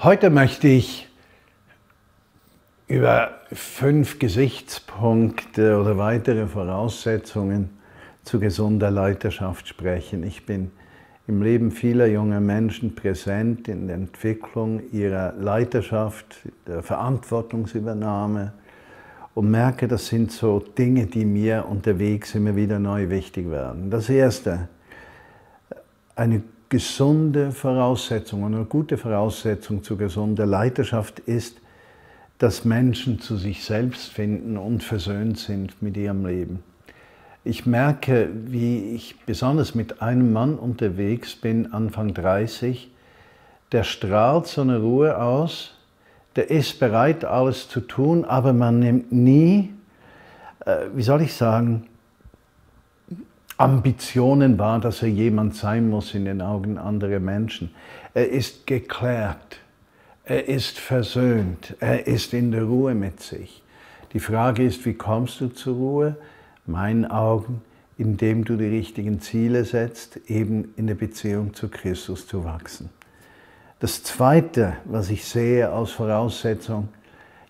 Heute möchte ich über fünf Gesichtspunkte oder weitere Voraussetzungen zu gesunder Leiterschaft sprechen. Ich bin im Leben vieler junger Menschen präsent in der Entwicklung ihrer Leiterschaft, der Verantwortungsübernahme und merke, das sind so Dinge, die mir unterwegs immer wieder neu wichtig werden. Das Erste, eine gesunde Voraussetzung, eine gute Voraussetzung zu gesunder Leiterschaft ist, dass Menschen zu sich selbst finden und versöhnt sind mit ihrem Leben. Ich merke, wie ich besonders mit einem Mann unterwegs bin, Anfang 30, der strahlt so eine Ruhe aus, der ist bereit, alles zu tun, aber man nimmt nie, äh, wie soll ich sagen, Ambitionen war, dass er jemand sein muss in den Augen anderer Menschen. Er ist geklärt, er ist versöhnt, er ist in der Ruhe mit sich. Die Frage ist, wie kommst du zur Ruhe? Meinen Augen, indem du die richtigen Ziele setzt, eben in der Beziehung zu Christus zu wachsen. Das Zweite, was ich sehe als Voraussetzung,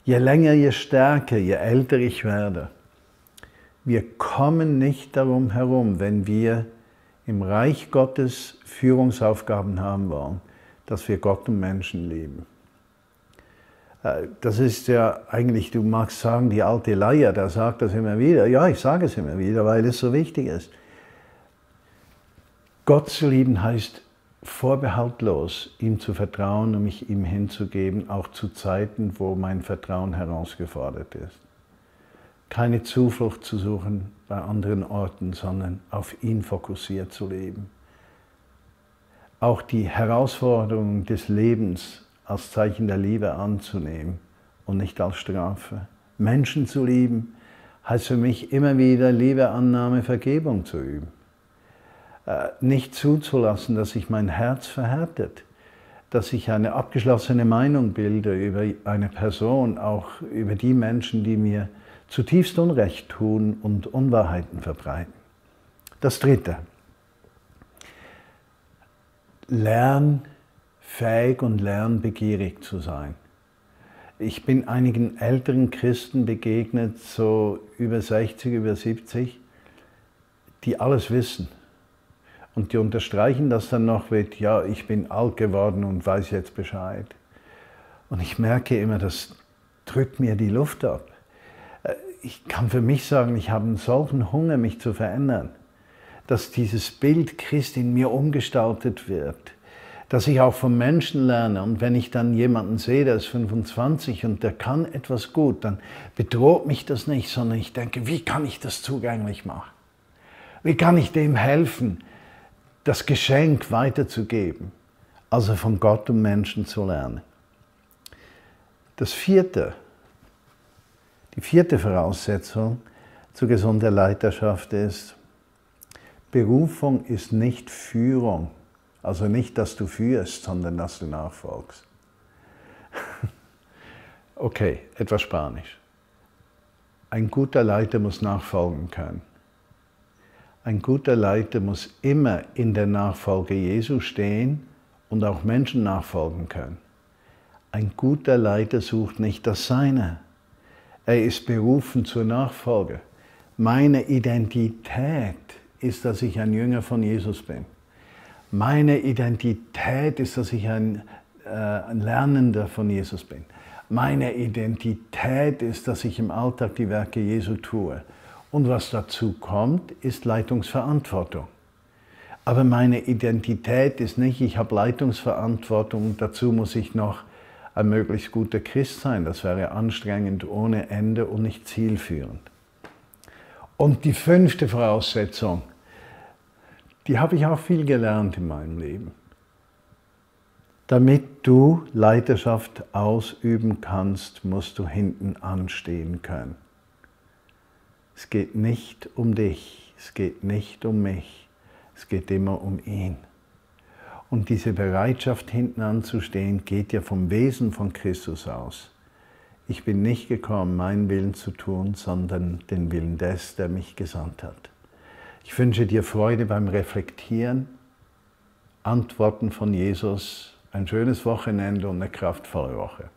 je länger, je stärker, je älter ich werde, wir kommen nicht darum herum, wenn wir im Reich Gottes Führungsaufgaben haben wollen, dass wir Gott und Menschen lieben. Äh, das ist ja eigentlich, du magst sagen, die alte Leier, der sagt das immer wieder. Ja, ich sage es immer wieder, weil es so wichtig ist. Gott zu lieben heißt vorbehaltlos, ihm zu vertrauen und mich ihm hinzugeben, auch zu Zeiten, wo mein Vertrauen herausgefordert ist keine Zuflucht zu suchen bei anderen Orten, sondern auf ihn fokussiert zu leben. Auch die Herausforderungen des Lebens als Zeichen der Liebe anzunehmen und nicht als Strafe. Menschen zu lieben heißt für mich immer wieder Liebe, Annahme, Vergebung zu üben. Äh, nicht zuzulassen, dass sich mein Herz verhärtet, dass ich eine abgeschlossene Meinung bilde über eine Person, auch über die Menschen, die mir zutiefst Unrecht tun und Unwahrheiten verbreiten. Das Dritte. Lernfähig und lernbegierig zu sein. Ich bin einigen älteren Christen begegnet, so über 60, über 70, die alles wissen. Und die unterstreichen das dann noch mit, ja, ich bin alt geworden und weiß jetzt Bescheid. Und ich merke immer, das drückt mir die Luft ab ich kann für mich sagen, ich habe einen solchen Hunger, mich zu verändern, dass dieses Bild Christ in mir umgestaltet wird, dass ich auch vom Menschen lerne. Und wenn ich dann jemanden sehe, der ist 25 und der kann etwas gut, dann bedroht mich das nicht, sondern ich denke, wie kann ich das zugänglich machen? Wie kann ich dem helfen, das Geschenk weiterzugeben, also von Gott und Menschen zu lernen? Das vierte, die vierte Voraussetzung zu gesunder Leiterschaft ist, Berufung ist nicht Führung, also nicht, dass du führst, sondern dass du nachfolgst. okay, etwas Spanisch. Ein guter Leiter muss nachfolgen können. Ein guter Leiter muss immer in der Nachfolge Jesu stehen und auch Menschen nachfolgen können. Ein guter Leiter sucht nicht das Seine, er ist berufen zur Nachfolge. Meine Identität ist, dass ich ein Jünger von Jesus bin. Meine Identität ist, dass ich ein, äh, ein Lernender von Jesus bin. Meine Identität ist, dass ich im Alltag die Werke Jesu tue. Und was dazu kommt, ist Leitungsverantwortung. Aber meine Identität ist nicht, ich habe Leitungsverantwortung, dazu muss ich noch ein möglichst guter Christ sein. Das wäre anstrengend ohne Ende und nicht zielführend. Und die fünfte Voraussetzung, die habe ich auch viel gelernt in meinem Leben. Damit du Leiterschaft ausüben kannst, musst du hinten anstehen können. Es geht nicht um dich, es geht nicht um mich, es geht immer um ihn. Und diese Bereitschaft hinten anzustehen geht ja vom Wesen von Christus aus. Ich bin nicht gekommen, meinen Willen zu tun, sondern den Willen des, der mich gesandt hat. Ich wünsche dir Freude beim Reflektieren, Antworten von Jesus ein schönes Wochenende und eine kraftvolle Woche.